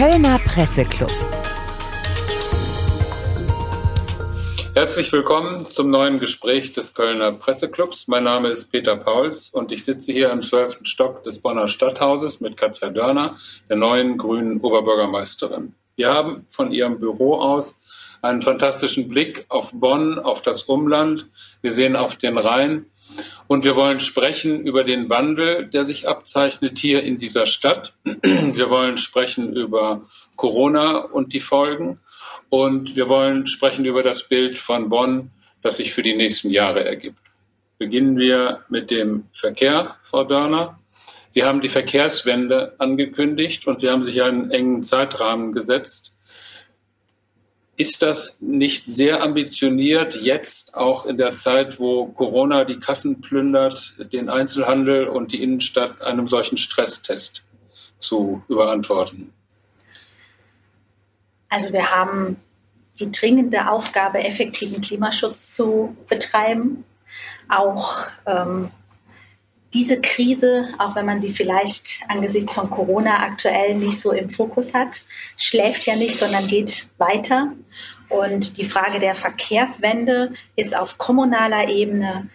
Kölner Presseclub. Herzlich willkommen zum neuen Gespräch des Kölner Presseclubs. Mein Name ist Peter Pauls und ich sitze hier im zwölften Stock des Bonner Stadthauses mit Katja Dörner, der neuen grünen Oberbürgermeisterin. Wir haben von ihrem Büro aus einen fantastischen Blick auf Bonn, auf das Umland. Wir sehen auf den Rhein und wir wollen sprechen über den Wandel, der sich abzeichnet hier in dieser Stadt. Wir wollen sprechen über Corona und die Folgen. Und wir wollen sprechen über das Bild von Bonn, das sich für die nächsten Jahre ergibt. Beginnen wir mit dem Verkehr, Frau Dörner. Sie haben die Verkehrswende angekündigt und Sie haben sich einen engen Zeitrahmen gesetzt. Ist das nicht sehr ambitioniert, jetzt auch in der Zeit, wo Corona die Kassen plündert, den Einzelhandel und die Innenstadt einem solchen Stresstest zu überantworten? Also wir haben die dringende Aufgabe, effektiven Klimaschutz zu betreiben, auch ähm, diese Krise, auch wenn man sie vielleicht angesichts von Corona aktuell nicht so im Fokus hat, schläft ja nicht, sondern geht weiter. Und die Frage der Verkehrswende ist auf kommunaler Ebene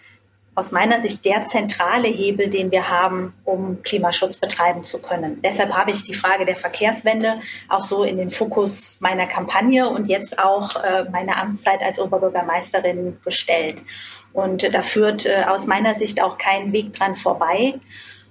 aus meiner Sicht der zentrale Hebel, den wir haben, um Klimaschutz betreiben zu können. Deshalb habe ich die Frage der Verkehrswende auch so in den Fokus meiner Kampagne und jetzt auch äh, meine Amtszeit als Oberbürgermeisterin gestellt. Und da führt äh, aus meiner Sicht auch kein Weg dran vorbei.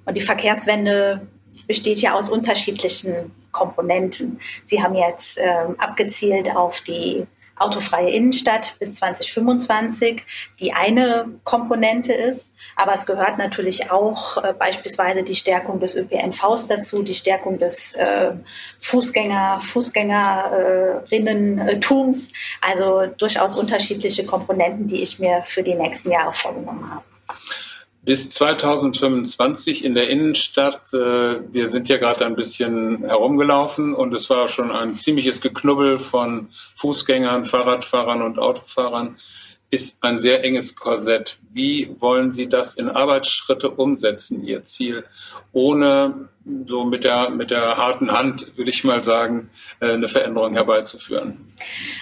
Und die Verkehrswende besteht ja aus unterschiedlichen Komponenten. Sie haben jetzt ähm, abgezielt auf die autofreie Innenstadt bis 2025 die eine Komponente ist. Aber es gehört natürlich auch äh, beispielsweise die Stärkung des ÖPNVs dazu, die Stärkung des äh, Fußgänger, Fußgängerinnentums. Also durchaus unterschiedliche Komponenten, die ich mir für die nächsten Jahre vorgenommen habe bis 2025 in der Innenstadt. Äh, wir sind ja gerade ein bisschen herumgelaufen und es war schon ein ziemliches Geknubbel von Fußgängern, Fahrradfahrern und Autofahrern. Ist ein sehr enges Korsett. Wie wollen Sie das in Arbeitsschritte umsetzen, Ihr Ziel, ohne so mit der, mit der harten Hand, würde ich mal sagen, äh, eine Veränderung herbeizuführen?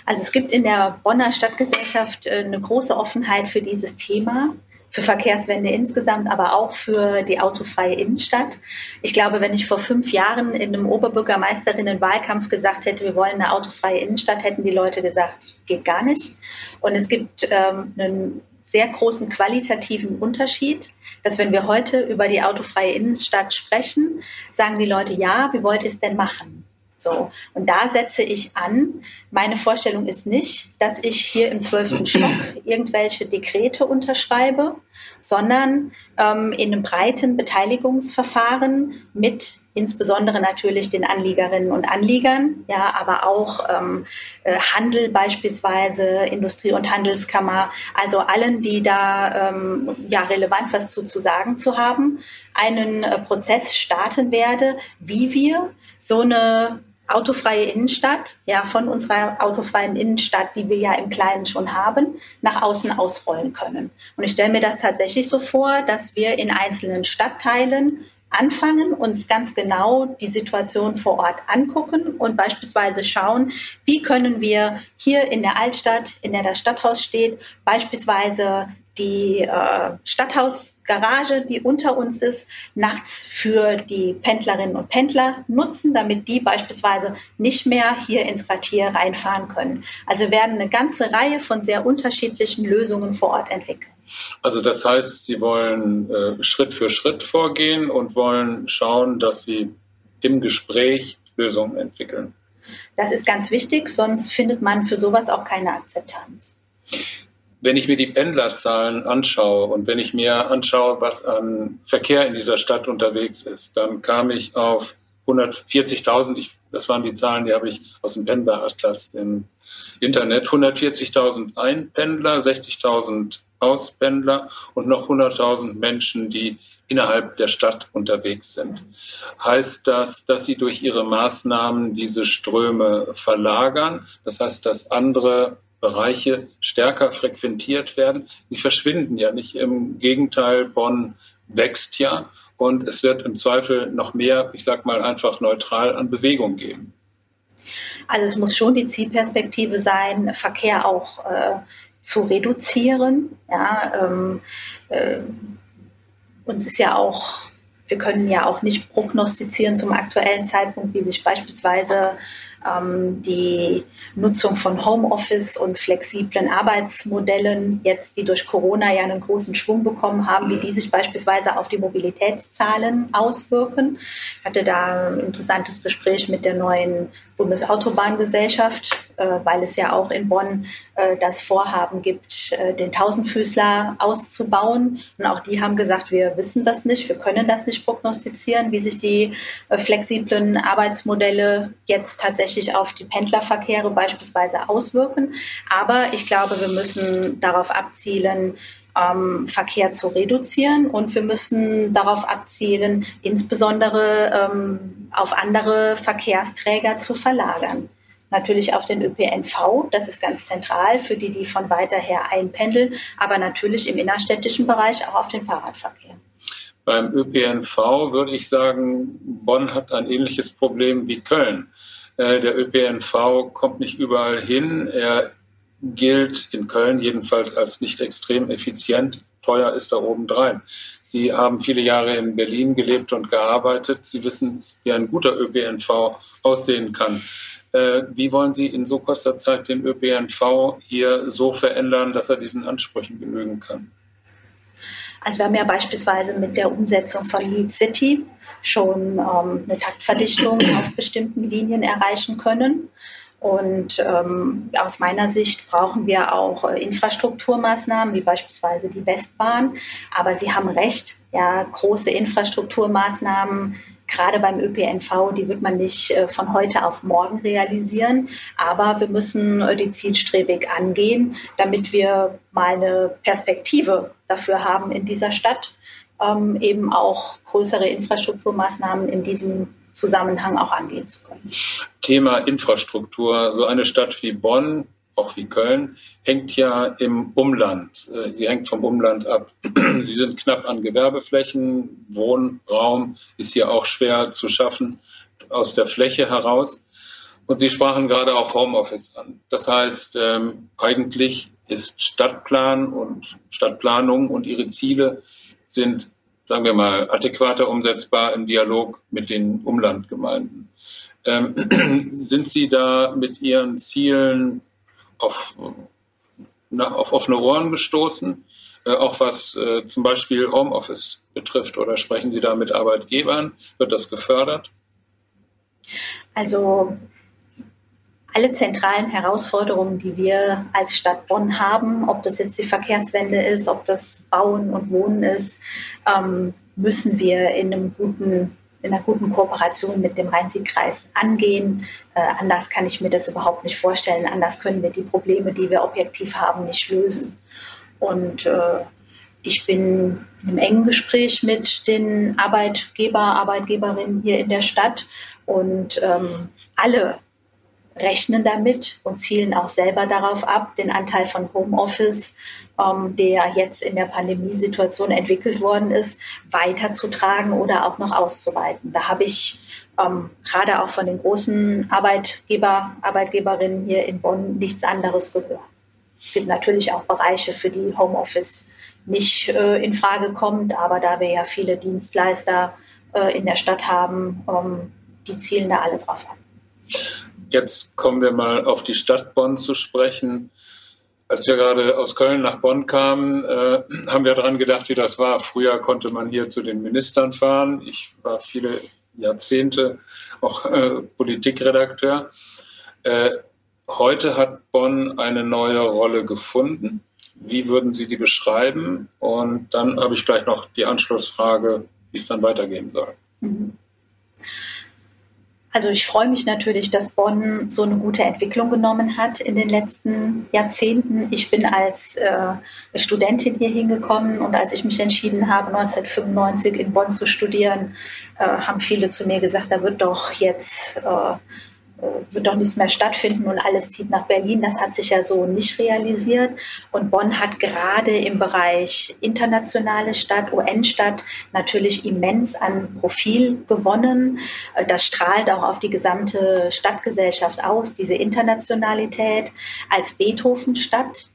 Also es gibt in der Bonner Stadtgesellschaft äh, eine große Offenheit für dieses Thema für Verkehrswende insgesamt, aber auch für die autofreie Innenstadt. Ich glaube, wenn ich vor fünf Jahren in einem Oberbürgermeisterinnenwahlkampf gesagt hätte, wir wollen eine autofreie Innenstadt, hätten die Leute gesagt, geht gar nicht. Und es gibt ähm, einen sehr großen qualitativen Unterschied, dass wenn wir heute über die autofreie Innenstadt sprechen, sagen die Leute, ja, wie wollt ihr es denn machen? So. Und da setze ich an. Meine Vorstellung ist nicht, dass ich hier im zwölften Stock irgendwelche Dekrete unterschreibe, sondern ähm, in einem breiten Beteiligungsverfahren mit insbesondere natürlich den Anliegerinnen und Anliegern, ja, aber auch ähm, äh, Handel beispielsweise, Industrie- und Handelskammer, also allen, die da ähm, ja relevant was zu, zu sagen zu haben, einen äh, Prozess starten werde, wie wir so eine autofreie Innenstadt, ja, von unserer autofreien Innenstadt, die wir ja im Kleinen schon haben, nach außen ausrollen können. Und ich stelle mir das tatsächlich so vor, dass wir in einzelnen Stadtteilen anfangen, uns ganz genau die Situation vor Ort angucken und beispielsweise schauen, wie können wir hier in der Altstadt, in der das Stadthaus steht, beispielsweise die äh, Stadthausgarage, die unter uns ist, nachts für die Pendlerinnen und Pendler nutzen, damit die beispielsweise nicht mehr hier ins Quartier reinfahren können. Also werden eine ganze Reihe von sehr unterschiedlichen Lösungen vor Ort entwickeln. Also das heißt, Sie wollen äh, Schritt für Schritt vorgehen und wollen schauen, dass Sie im Gespräch Lösungen entwickeln. Das ist ganz wichtig, sonst findet man für sowas auch keine Akzeptanz wenn ich mir die Pendlerzahlen anschaue und wenn ich mir anschaue, was an Verkehr in dieser Stadt unterwegs ist, dann kam ich auf 140.000, das waren die Zahlen, die habe ich aus dem Pendleratlas im Internet, 140.000 Einpendler, 60.000 Auspendler und noch 100.000 Menschen, die innerhalb der Stadt unterwegs sind. Heißt das, dass sie durch ihre Maßnahmen diese Ströme verlagern? Das heißt, dass andere Bereiche stärker frequentiert werden. Die verschwinden ja nicht. Im Gegenteil, Bonn wächst ja und es wird im Zweifel noch mehr, ich sage mal einfach neutral, an Bewegung geben. Also es muss schon die Zielperspektive sein, Verkehr auch äh, zu reduzieren. Ja, ähm, äh, uns ist ja auch, wir können ja auch nicht prognostizieren zum aktuellen Zeitpunkt, wie sich beispielsweise die Nutzung von Homeoffice und flexiblen Arbeitsmodellen, jetzt die durch Corona ja einen großen Schwung bekommen haben, wie die sich beispielsweise auf die Mobilitätszahlen auswirken. Ich hatte da ein interessantes Gespräch mit der neuen Bundesautobahngesellschaft, äh, weil es ja auch in Bonn äh, das Vorhaben gibt, äh, den Tausendfüßler auszubauen. Und auch die haben gesagt, wir wissen das nicht, wir können das nicht prognostizieren, wie sich die flexiblen Arbeitsmodelle jetzt tatsächlich auf die Pendlerverkehre beispielsweise auswirken. Aber ich glaube, wir müssen darauf abzielen, ähm, Verkehr zu reduzieren und wir müssen darauf abzielen, insbesondere ähm, auf andere Verkehrsträger zu verlagern. Natürlich auf den ÖPNV, das ist ganz zentral für die, die von weiter her einpendeln, aber natürlich im innerstädtischen Bereich auch auf den Fahrradverkehr. Beim ÖPNV würde ich sagen, Bonn hat ein ähnliches Problem wie Köln. Äh, der ÖPNV kommt nicht überall hin. Er gilt in Köln jedenfalls als nicht extrem effizient. Teuer ist da obendrein. Sie haben viele Jahre in Berlin gelebt und gearbeitet. Sie wissen, wie ein guter ÖPNV aussehen kann. Äh, wie wollen Sie in so kurzer Zeit den ÖPNV hier so verändern, dass er diesen Ansprüchen genügen kann? Also wir haben ja beispielsweise mit der Umsetzung von Lead City schon ähm, eine Taktverdichtung auf bestimmten Linien erreichen können. Und ähm, aus meiner Sicht brauchen wir auch äh, Infrastrukturmaßnahmen, wie beispielsweise die Westbahn. Aber Sie haben recht, ja, große Infrastrukturmaßnahmen, gerade beim ÖPNV, die wird man nicht äh, von heute auf morgen realisieren. Aber wir müssen äh, die zielstrebig angehen, damit wir mal eine Perspektive dafür haben in dieser Stadt, ähm, eben auch größere Infrastrukturmaßnahmen in diesem Zusammenhang auch angehen zu können. Thema Infrastruktur. So eine Stadt wie Bonn, auch wie Köln, hängt ja im Umland. Äh, sie hängt vom Umland ab. Sie sind knapp an Gewerbeflächen. Wohnraum ist hier auch schwer zu schaffen aus der Fläche heraus. Und Sie sprachen gerade auch Homeoffice an. Das heißt, ähm, eigentlich ist Stadtplan und Stadtplanung und ihre Ziele sind sagen wir mal, adäquater umsetzbar im Dialog mit den Umlandgemeinden. Ähm, sind Sie da mit Ihren Zielen auf, na, auf offene Ohren gestoßen, äh, auch was äh, zum Beispiel Homeoffice betrifft? Oder sprechen Sie da mit Arbeitgebern? Wird das gefördert? Also alle zentralen Herausforderungen, die wir als Stadt Bonn haben, ob das jetzt die Verkehrswende ist, ob das Bauen und Wohnen ist, ähm, müssen wir in einem guten in einer guten Kooperation mit dem Rhein-Sieg-Kreis angehen. Äh, anders kann ich mir das überhaupt nicht vorstellen. Anders können wir die Probleme, die wir objektiv haben, nicht lösen. Und äh, ich bin im engen Gespräch mit den Arbeitgeber, Arbeitgeberinnen hier in der Stadt und ähm, alle rechnen damit und zielen auch selber darauf ab, den Anteil von Homeoffice, ähm, der jetzt in der Pandemiesituation entwickelt worden ist, weiterzutragen oder auch noch auszuweiten. Da habe ich ähm, gerade auch von den großen Arbeitgeber, Arbeitgeberinnen hier in Bonn nichts anderes gehört. Es gibt natürlich auch Bereiche, für die Homeoffice nicht äh, in Frage kommt, aber da wir ja viele Dienstleister äh, in der Stadt haben, ähm, die zielen da alle drauf ab. Jetzt kommen wir mal auf die Stadt Bonn zu sprechen. Als wir gerade aus Köln nach Bonn kamen, äh, haben wir daran gedacht, wie das war. Früher konnte man hier zu den Ministern fahren. Ich war viele Jahrzehnte auch äh, Politikredakteur. Äh, heute hat Bonn eine neue Rolle gefunden. Wie würden Sie die beschreiben? Und dann habe ich gleich noch die Anschlussfrage, wie es dann weitergehen soll. Mhm. Also ich freue mich natürlich, dass Bonn so eine gute Entwicklung genommen hat in den letzten Jahrzehnten. Ich bin als äh, Studentin hier hingekommen und als ich mich entschieden habe, 1995 in Bonn zu studieren, äh, haben viele zu mir gesagt, da wird doch jetzt äh, wird doch nichts mehr stattfinden und alles zieht nach Berlin. Das hat sich ja so nicht realisiert. Und Bonn hat gerade im Bereich internationale Stadt, UN-Stadt natürlich immens an Profil gewonnen. Äh, das strahlt auch auf die gesamte Stadtgesellschaft aus, diese Internationalität als Beethoven-Stadt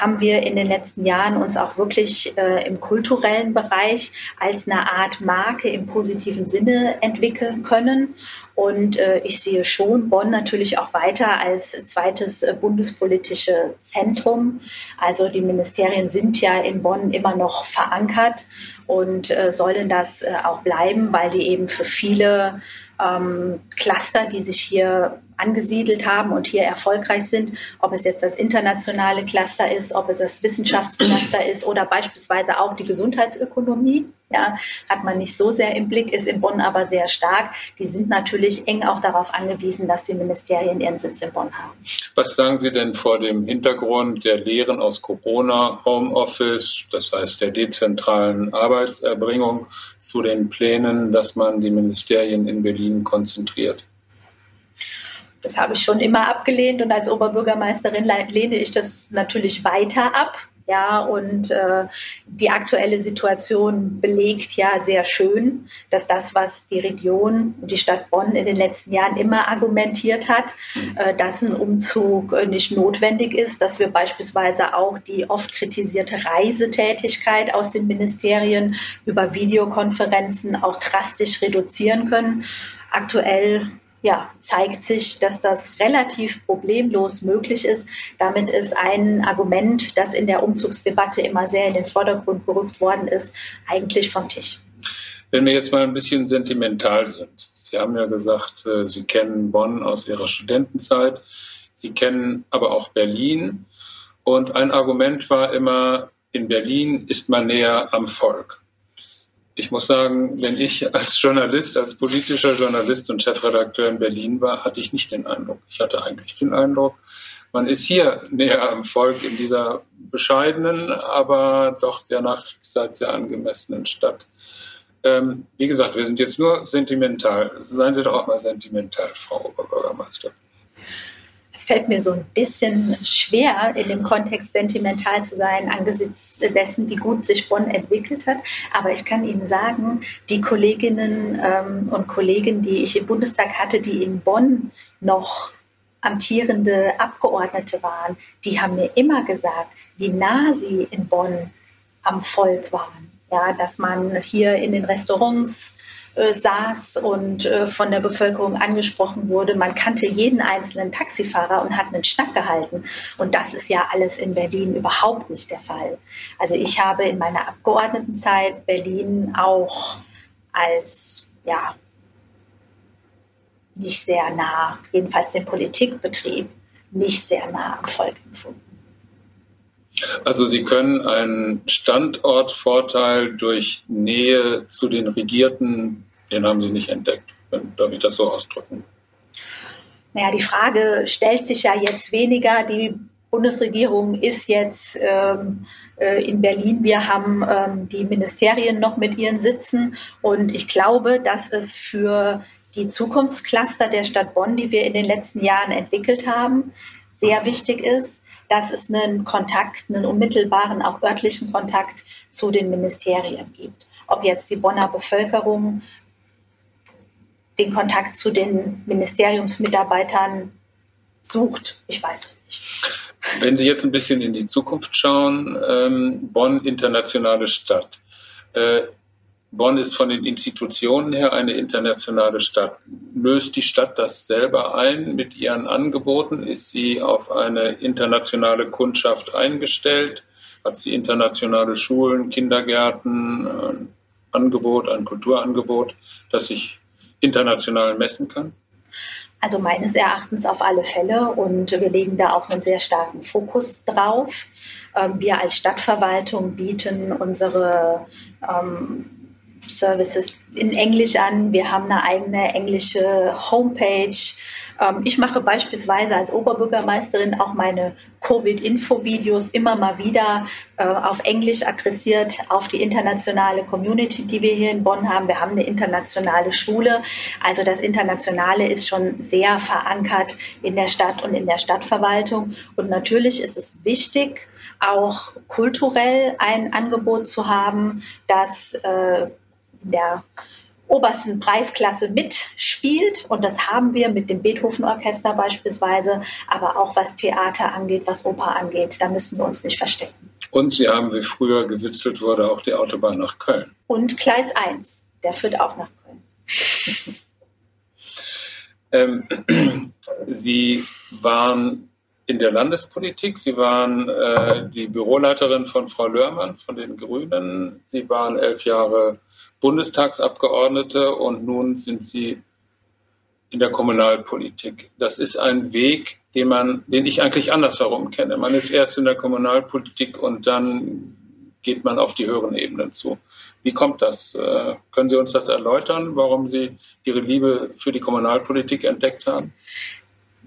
haben wir in den letzten Jahren uns auch wirklich äh, im kulturellen Bereich als eine Art Marke im positiven Sinne entwickeln können. Und äh, ich sehe schon Bonn natürlich auch weiter als zweites äh, bundespolitische Zentrum. Also die Ministerien sind ja in Bonn immer noch verankert und äh, sollen das äh, auch bleiben, weil die eben für viele ähm, Cluster, die sich hier angesiedelt haben und hier erfolgreich sind, ob es jetzt das internationale Cluster ist, ob es das Wissenschaftscluster ist oder beispielsweise auch die Gesundheitsökonomie. Ja, hat man nicht so sehr im Blick, ist in Bonn aber sehr stark. Die sind natürlich eng auch darauf angewiesen, dass die Ministerien ihren Sitz in Bonn haben. Was sagen Sie denn vor dem Hintergrund der Lehren aus Corona, Homeoffice, das heißt der dezentralen Arbeitserbringung, zu den Plänen, dass man die Ministerien in Berlin konzentriert? Das habe ich schon immer abgelehnt und als Oberbürgermeisterin lehne ich das natürlich weiter ab. Ja, und äh, die aktuelle Situation belegt ja sehr schön, dass das, was die Region und die Stadt Bonn in den letzten Jahren immer argumentiert hat, äh, dass ein Umzug äh, nicht notwendig ist, dass wir beispielsweise auch die oft kritisierte Reisetätigkeit aus den Ministerien über Videokonferenzen auch drastisch reduzieren können. Aktuell ja, zeigt sich, dass das relativ problemlos möglich ist. Damit ist ein Argument, das in der Umzugsdebatte immer sehr in den Vordergrund gerückt worden ist, eigentlich vom Tisch. Wenn wir jetzt mal ein bisschen sentimental sind. Sie haben ja gesagt, äh, Sie kennen Bonn aus Ihrer Studentenzeit. Sie kennen aber auch Berlin. Und ein Argument war immer, in Berlin ist man näher am Volk ich muss sagen, wenn ich als Journalist, als politischer Journalist und Chefredakteur in Berlin war, hatte ich nicht den Eindruck. Ich hatte eigentlich den Eindruck, man ist hier näher am Volk in dieser bescheidenen, aber doch der Nachkriegszeit sehr angemessenen Stadt. Ähm, wie gesagt, wir sind jetzt nur sentimental. Seien Sie doch auch mal sentimental, Frau Oberbürgermeister. Es fällt mir so ein bisschen schwer, in dem Kontext sentimental zu sein, angesichts dessen, wie gut sich Bonn entwickelt hat. Aber ich kann Ihnen sagen, die Kolleginnen ähm, und Kollegen, die ich im Bundestag hatte, die in Bonn noch amtierende Abgeordnete waren, die haben mir immer gesagt, wie nah sie in Bonn am Volk waren. Ja, dass man hier in den Restaurants äh, saß und äh, von der Bevölkerung angesprochen wurde. Man kannte jeden einzelnen Taxifahrer und hat einen Schnack gehalten. Und das ist ja alles in Berlin überhaupt nicht der Fall. Also ich habe in meiner Abgeordnetenzeit Berlin auch als, ja, nicht sehr nah, jedenfalls den Politikbetrieb, nicht sehr nah am Volk empfunden. Also Sie können einen Standortvorteil durch Nähe zu den Regierten den haben sie nicht entdeckt. Darf ich das so ausdrücken? Naja, die Frage stellt sich ja jetzt weniger. Die Bundesregierung ist jetzt ähm, äh, in Berlin. Wir haben ähm, die Ministerien noch mit ihren Sitzen. Und ich glaube, dass es für die Zukunftscluster der Stadt Bonn, die wir in den letzten Jahren entwickelt haben, sehr wichtig ist, dass es einen Kontakt, einen unmittelbaren, auch örtlichen Kontakt zu den Ministerien gibt. Ob jetzt die Bonner Bevölkerung den Kontakt zu den Ministeriumsmitarbeitern sucht. Ich weiß es nicht. Wenn Sie jetzt ein bisschen in die Zukunft schauen, ähm, Bonn internationale Stadt. Äh, Bonn ist von den Institutionen her eine internationale Stadt. Löst die Stadt das selber ein mit ihren Angeboten? Ist sie auf eine internationale Kundschaft eingestellt? Hat sie internationale Schulen, Kindergärten, ein Angebot, ein Kulturangebot, das sich international messen kann? Also meines Erachtens auf alle Fälle und wir legen da auch einen sehr starken Fokus drauf. Ähm, wir als Stadtverwaltung bieten unsere ähm, Services in Englisch an. Wir haben eine eigene englische Homepage. Ähm, ich mache beispielsweise als Oberbürgermeisterin auch meine Covid-Info-Videos immer mal wieder äh, auf Englisch adressiert auf die internationale Community, die wir hier in Bonn haben. Wir haben eine internationale Schule. Also das Internationale ist schon sehr verankert in der Stadt und in der Stadtverwaltung. Und natürlich ist es wichtig, auch kulturell ein Angebot zu haben, das äh, in der obersten Preisklasse mitspielt. Und das haben wir mit dem Beethoven-Orchester beispielsweise, aber auch was Theater angeht, was Oper angeht. Da müssen wir uns nicht verstecken. Und Sie haben, wie früher gewitzelt wurde, auch die Autobahn nach Köln. Und Gleis 1, der führt auch nach Köln. ähm, Sie waren in der Landespolitik. Sie waren äh, die Büroleiterin von Frau Lörmann von den Grünen. Sie waren elf Jahre Bundestagsabgeordnete und nun sind Sie in der Kommunalpolitik. Das ist ein Weg, den man, den ich eigentlich andersherum kenne. Man ist erst in der Kommunalpolitik und dann geht man auf die höheren Ebenen zu. Wie kommt das? Äh, können Sie uns das erläutern, warum Sie Ihre Liebe für die Kommunalpolitik entdeckt haben?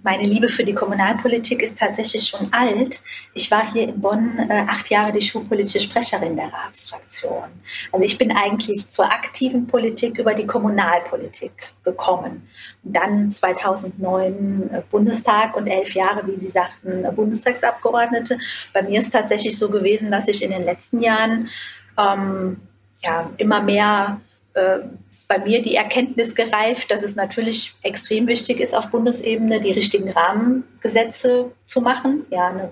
Meine Liebe für die Kommunalpolitik ist tatsächlich schon alt. Ich war hier in Bonn äh, acht Jahre die schulpolitische Sprecherin der Ratsfraktion. Also ich bin eigentlich zur aktiven Politik über die Kommunalpolitik gekommen. Und dann 2009 äh, Bundestag und elf Jahre, wie Sie sagten, äh, Bundestagsabgeordnete. Bei mir ist tatsächlich so gewesen, dass ich in den letzten Jahren ähm, ja, immer mehr äh, ist bei mir die Erkenntnis gereift, dass es natürlich extrem wichtig ist, auf Bundesebene die richtigen Rahmengesetze zu machen. Ja, eine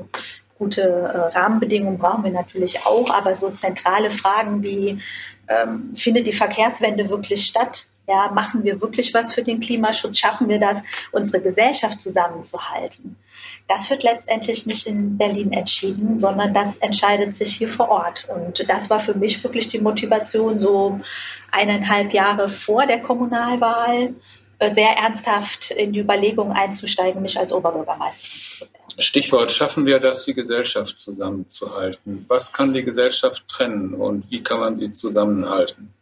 gute äh, Rahmenbedingung brauchen wir natürlich auch, aber so zentrale Fragen wie, ähm, findet die Verkehrswende wirklich statt? Ja, machen wir wirklich was für den Klimaschutz? Schaffen wir das, unsere Gesellschaft zusammenzuhalten? Das wird letztendlich nicht in Berlin entschieden, sondern das entscheidet sich hier vor Ort. Und das war für mich wirklich die Motivation, so eineinhalb Jahre vor der Kommunalwahl äh, sehr ernsthaft in die Überlegung einzusteigen, mich als Oberbürgermeisterin zu bewerben. Stichwort, schaffen wir das, die Gesellschaft zusammenzuhalten? Was kann die Gesellschaft trennen und wie kann man sie zusammenhalten?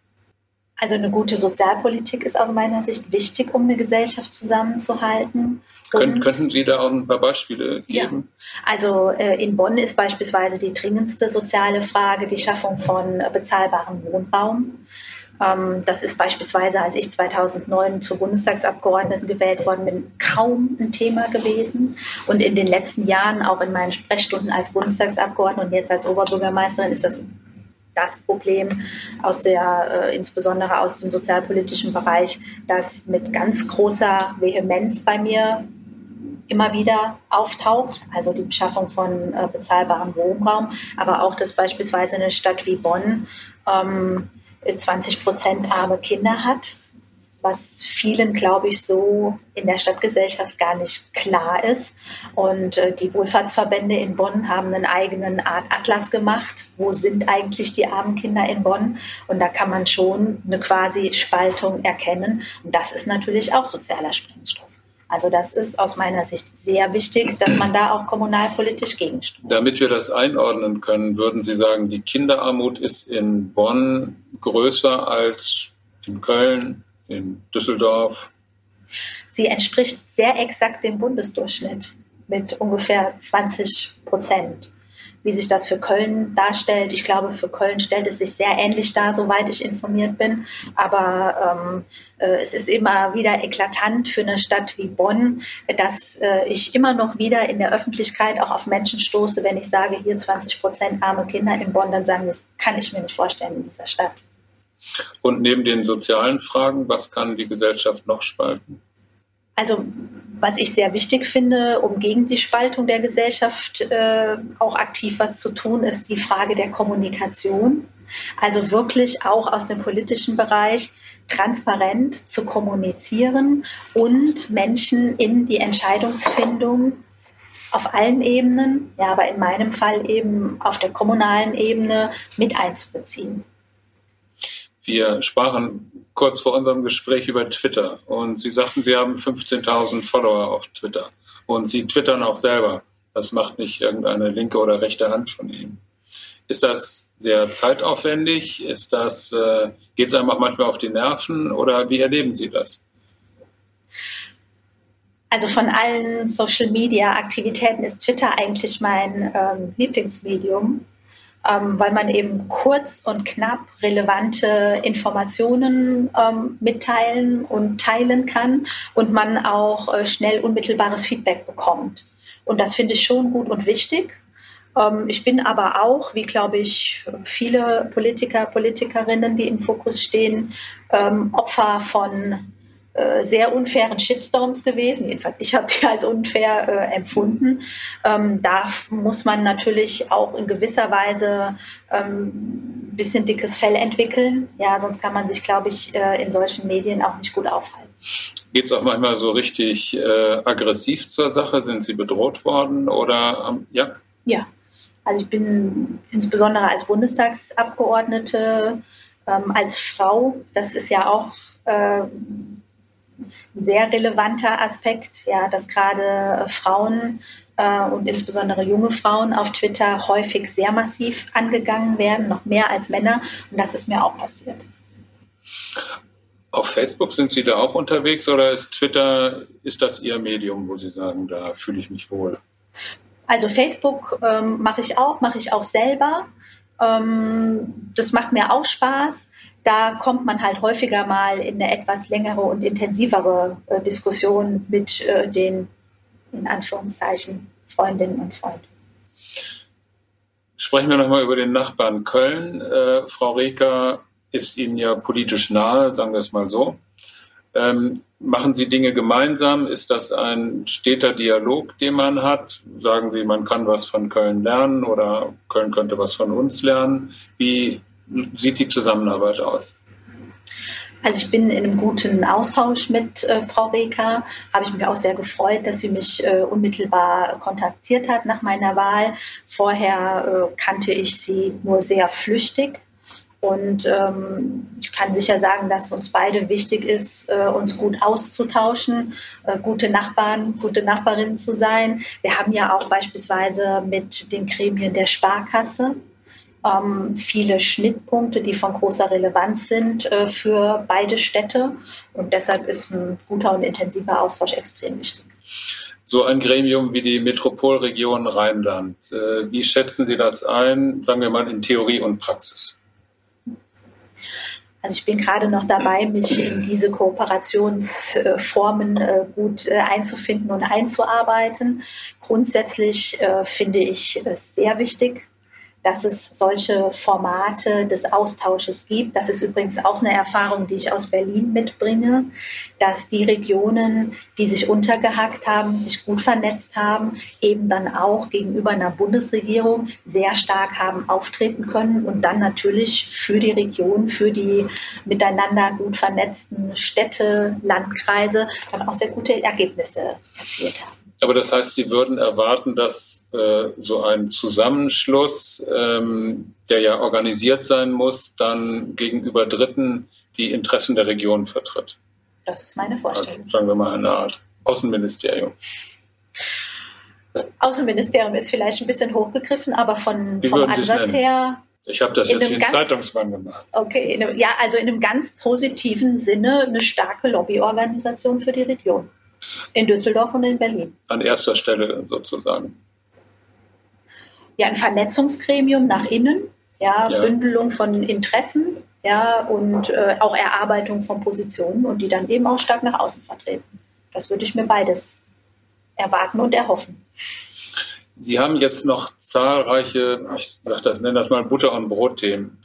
Also eine gute Sozialpolitik ist aus meiner Sicht wichtig, um eine Gesellschaft zusammenzuhalten. Können, könnten Sie da auch ein paar Beispiele geben? Ja. Also äh, in Bonn ist beispielsweise die dringendste soziale Frage die Schaffung von äh, bezahlbarem Wohnraum. Ähm, das ist beispielsweise, als ich 2009 zur Bundestagsabgeordneten gewählt worden bin, kaum ein Thema gewesen. Und in den letzten Jahren, auch in meinen Sprechstunden als Bundestagsabgeordnete und jetzt als Oberbürgermeisterin, ist das das Problem aus der, äh, insbesondere aus dem sozialpolitischen Bereich, das mit ganz großer Vehemenz bei mir immer wieder auftaucht, also die Beschaffung von äh, bezahlbarem Wohnraum, aber auch, dass beispielsweise eine Stadt wie Bonn ähm, 20 Prozent arme Kinder hat was vielen, glaube ich, so in der Stadtgesellschaft gar nicht klar ist. Und äh, die Wohlfahrtsverbände in Bonn haben einen eigenen Art Atlas gemacht. Wo sind eigentlich die armen Kinder in Bonn? Und da kann man schon eine quasi Spaltung erkennen. Und das ist natürlich auch sozialer Sprengstoff. Also das ist aus meiner Sicht sehr wichtig, dass man da auch kommunalpolitisch gegensteuert. Damit wir das einordnen können, würden Sie sagen, die Kinderarmut ist in Bonn größer als in Köln, in Düsseldorf? Sie entspricht sehr exakt dem Bundesdurchschnitt mit ungefähr 20 Prozent. Wie sich das für Köln darstellt, ich glaube, für Köln stellt es sich sehr ähnlich dar, soweit ich informiert bin. Aber ähm, äh, es ist immer wieder eklatant für eine Stadt wie Bonn, dass äh, ich immer noch wieder in der Öffentlichkeit auch auf Menschen stoße, wenn ich sage, hier 20 Prozent arme Kinder in Bonn, dann sagen, das kann ich mir nicht vorstellen in dieser Stadt. Und neben den sozialen Fragen, was kann die Gesellschaft noch spalten? Also was ich sehr wichtig finde, um gegen die Spaltung der Gesellschaft äh, auch aktiv was zu tun, ist die Frage der Kommunikation. Also wirklich auch aus dem politischen Bereich transparent zu kommunizieren und Menschen in die Entscheidungsfindung auf allen Ebenen, ja, aber in meinem Fall eben auf der kommunalen Ebene mit einzubeziehen. Wir sprachen kurz vor unserem Gespräch über Twitter und Sie sagten, Sie haben 15.000 Follower auf Twitter und Sie twittern auch selber. Das macht nicht irgendeine linke oder rechte Hand von Ihnen. Ist das sehr zeitaufwendig? Ist das, äh, geht es einem auch manchmal auf die Nerven oder wie erleben Sie das? Also von allen Social-Media-Aktivitäten ist Twitter eigentlich mein ähm, Lieblingsmedium, ähm, weil man eben kurz und knapp relevante Informationen ähm, mitteilen und teilen kann und man auch äh, schnell unmittelbares Feedback bekommt. Und das finde ich schon gut und wichtig. Ähm, ich bin aber auch, wie glaube ich viele Politiker, Politikerinnen, die im Fokus stehen, ähm, Opfer von äh, sehr unfairen Shitstorms gewesen. Jedenfalls, ich habe die als unfair äh, empfunden. Ähm, da muss man natürlich auch in gewisser Weise ähm, ein bisschen dickes Fell entwickeln. Ja, sonst kann man sich, glaube ich, äh, in solchen Medien auch nicht gut aufhalten. Geht es auch manchmal so richtig äh, aggressiv zur Sache? Sind Sie bedroht worden oder ähm, ja? Ja, also ich bin insbesondere als Bundestagsabgeordnete, ähm, als Frau, das ist ja auch äh, ein sehr relevanter Aspekt, ja, dass gerade Frauen äh, und insbesondere junge Frauen auf Twitter häufig sehr massiv angegangen werden, noch mehr als Männer. Und das ist mir auch passiert. Auf Facebook sind Sie da auch unterwegs oder ist Twitter, ist das Ihr Medium, wo Sie sagen, da fühle ich mich wohl? Also Facebook ähm, mache ich auch, mache ich auch selber. Ähm, das macht mir auch Spaß. Da kommt man halt häufiger mal in eine etwas längere und intensivere äh, Diskussion mit äh, den, in Anführungszeichen, Freundinnen und Freunden. Sprechen wir nochmal über den Nachbarn Köln. Äh, Frau Reker ist Ihnen ja politisch nahe, sagen wir es mal so. Ähm, machen Sie Dinge gemeinsam? Ist das ein steter Dialog, den man hat? Sagen Sie, man kann was von Köln lernen oder Köln könnte was von uns lernen? Wie sieht die Zusammenarbeit aus? Also ich bin in einem guten Austausch mit äh, Frau Reker. Habe ich mich auch sehr gefreut, dass sie mich äh, unmittelbar kontaktiert hat nach meiner Wahl. Vorher äh, kannte ich sie nur sehr flüchtig. Und ähm, ich kann sicher sagen, dass uns beide wichtig ist, äh, uns gut auszutauschen, äh, gute Nachbarn, gute Nachbarinnen zu sein. Wir haben ja auch beispielsweise mit den Gremien der Sparkasse ähm, viele Schnittpunkte, die von großer Relevanz sind äh, für beide Städte. Und deshalb ist ein guter und intensiver Austausch extrem wichtig. So ein Gremium wie die Metropolregion Rheinland, äh, wie schätzen Sie das ein, sagen wir mal in Theorie und Praxis? Also ich bin gerade noch dabei, mich in diese Kooperationsformen äh, gut äh, einzufinden und einzuarbeiten. Grundsätzlich äh, finde ich es sehr wichtig, dass es solche Formate des Austausches gibt. Das ist übrigens auch eine Erfahrung, die ich aus Berlin mitbringe, dass die Regionen, die sich untergehackt haben, sich gut vernetzt haben, eben dann auch gegenüber einer Bundesregierung sehr stark haben auftreten können und dann natürlich für die Region, für die miteinander gut vernetzten Städte, Landkreise dann auch sehr gute Ergebnisse erzielt haben. Aber das heißt, Sie würden erwarten, dass äh, so ein Zusammenschluss, ähm, der ja organisiert sein muss, dann gegenüber Dritten die Interessen der Region vertritt. Das ist meine Vorstellung. Also, sagen wir mal eine Art Außenministerium. Außenministerium ist vielleicht ein bisschen hochgegriffen, aber von, vom Ansatz her. Ich habe das jetzt in ganz, Zeitungsmann gemacht. Okay, einem, ja, also in einem ganz positiven Sinne eine starke Lobbyorganisation für die Region. In Düsseldorf und in Berlin. An erster Stelle sozusagen ja, ein Vernetzungsgremium nach innen, ja, ja. Bündelung von Interessen, ja, und äh, auch Erarbeitung von Positionen und die dann eben auch stark nach außen vertreten. Das würde ich mir beides erwarten und erhoffen. Sie haben jetzt noch zahlreiche, ich sag das, nenne das mal Butter- und Brotthemen.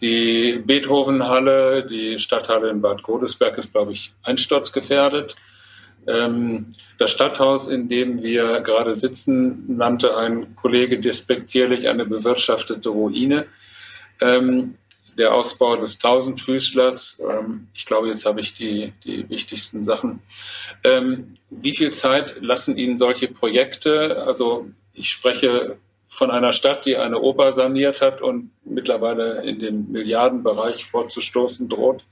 Die Beethovenhalle, die Stadthalle in Bad Godesberg ist, glaube ich, einsturzgefährdet. Ähm, das Stadthaus, in dem wir gerade sitzen, nannte ein Kollege despektierlich eine bewirtschaftete Ruine. Ähm, der Ausbau des Tausendfüßlers, ähm, ich glaube, jetzt habe ich die, die wichtigsten Sachen. wie viel Zeit lassen Ihnen solche Projekte, also ich spreche von einer Stadt, die eine Oper saniert hat und mittlerweile in den Milliardenbereich vorzustoßen droht,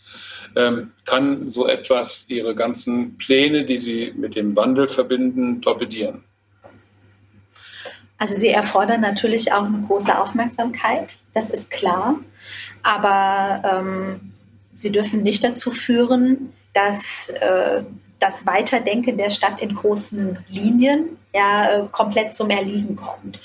ähm, kann so etwas ihre ganzen Pläne, die sie mit dem Wandel verbinden, torpedieren? Also sie erfordern natürlich auch eine große Aufmerksamkeit, das ist klar. Aber ähm, sie dürfen nicht dazu führen, dass äh, das Weiterdenken der Stadt in großen Linien ja, äh, komplett zum Erliegen kommt.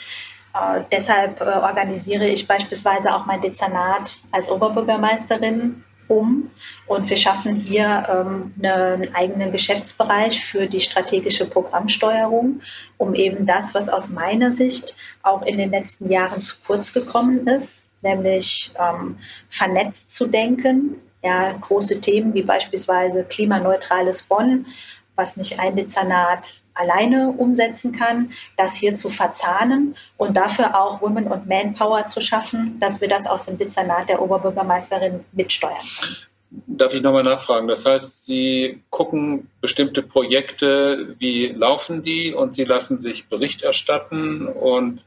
Äh, deshalb äh, organisiere ich beispielsweise auch mein Dezernat als Oberbürgermeisterin um und wir schaffen hier ähm, einen eigenen Geschäftsbereich für die strategische Programmsteuerung, um eben das, was aus meiner Sicht auch in den letzten Jahren zu kurz gekommen ist, nämlich ähm, vernetzt zu denken. Ja, große Themen wie beispielsweise klimaneutrales Bonn, was nicht ein Dezernat alleine umsetzen kann, das hier zu verzahnen und dafür auch Women- und Manpower zu schaffen, dass wir das aus dem Dezernat der Oberbürgermeisterin mitsteuern können. Darf ich nochmal nachfragen? Das heißt, Sie gucken bestimmte Projekte, wie laufen die und Sie lassen sich Bericht erstatten und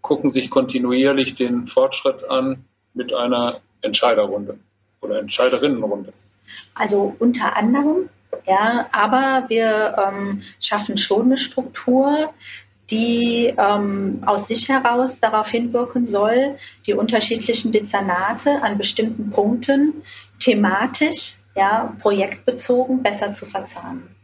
gucken sich kontinuierlich den Fortschritt an mit einer Entscheiderrunde oder Entscheiderinnenrunde. Also unter anderem ja, aber wir ähm, schaffen schon eine Struktur, die ähm, aus sich heraus darauf hinwirken soll, die unterschiedlichen Dezernate an bestimmten Punkten thematisch, ja, projektbezogen besser zu verzahnen.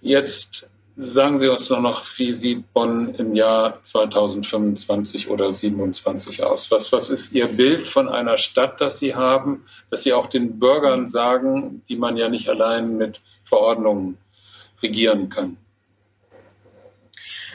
Jetzt Sagen Sie uns nur noch, wie sieht Bonn im Jahr 2025 oder 2027 aus? Was, was ist Ihr Bild von einer Stadt, das Sie haben, dass Sie auch den Bürgern sagen, die man ja nicht allein mit Verordnungen regieren kann?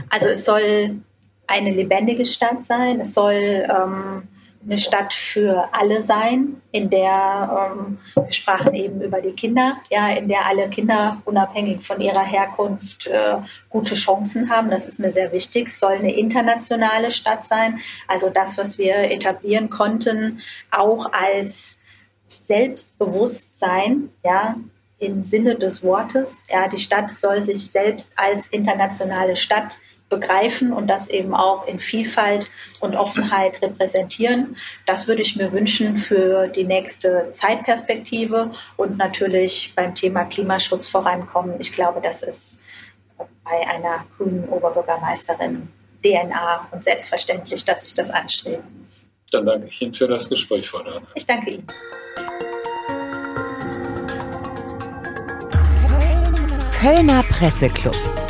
Also es soll eine lebendige Stadt sein. Es soll ähm, eine Stadt für alle sein, in der, ähm, wir sprachen eben über die Kinder, ja, in der alle Kinder unabhängig von ihrer Herkunft äh, gute Chancen haben. Das ist mir sehr wichtig. Es soll eine internationale Stadt sein. Also das, was wir etablieren konnten, auch als Selbstbewusstsein, ja, im Sinne des Wortes. Ja, die Stadt soll sich selbst als internationale Stadt begreifen und das eben auch in Vielfalt und Offenheit repräsentieren. Das würde ich mir wünschen für die nächste Zeitperspektive und natürlich beim Thema Klimaschutz vorankommen. Ich glaube, das ist bei einer grünen Oberbürgermeisterin DNA und selbstverständlich, dass ich das anstrebe. Dann danke ich Ihnen für das Gespräch, Frau Dahn. Ich danke Ihnen. Kölner Presseclub.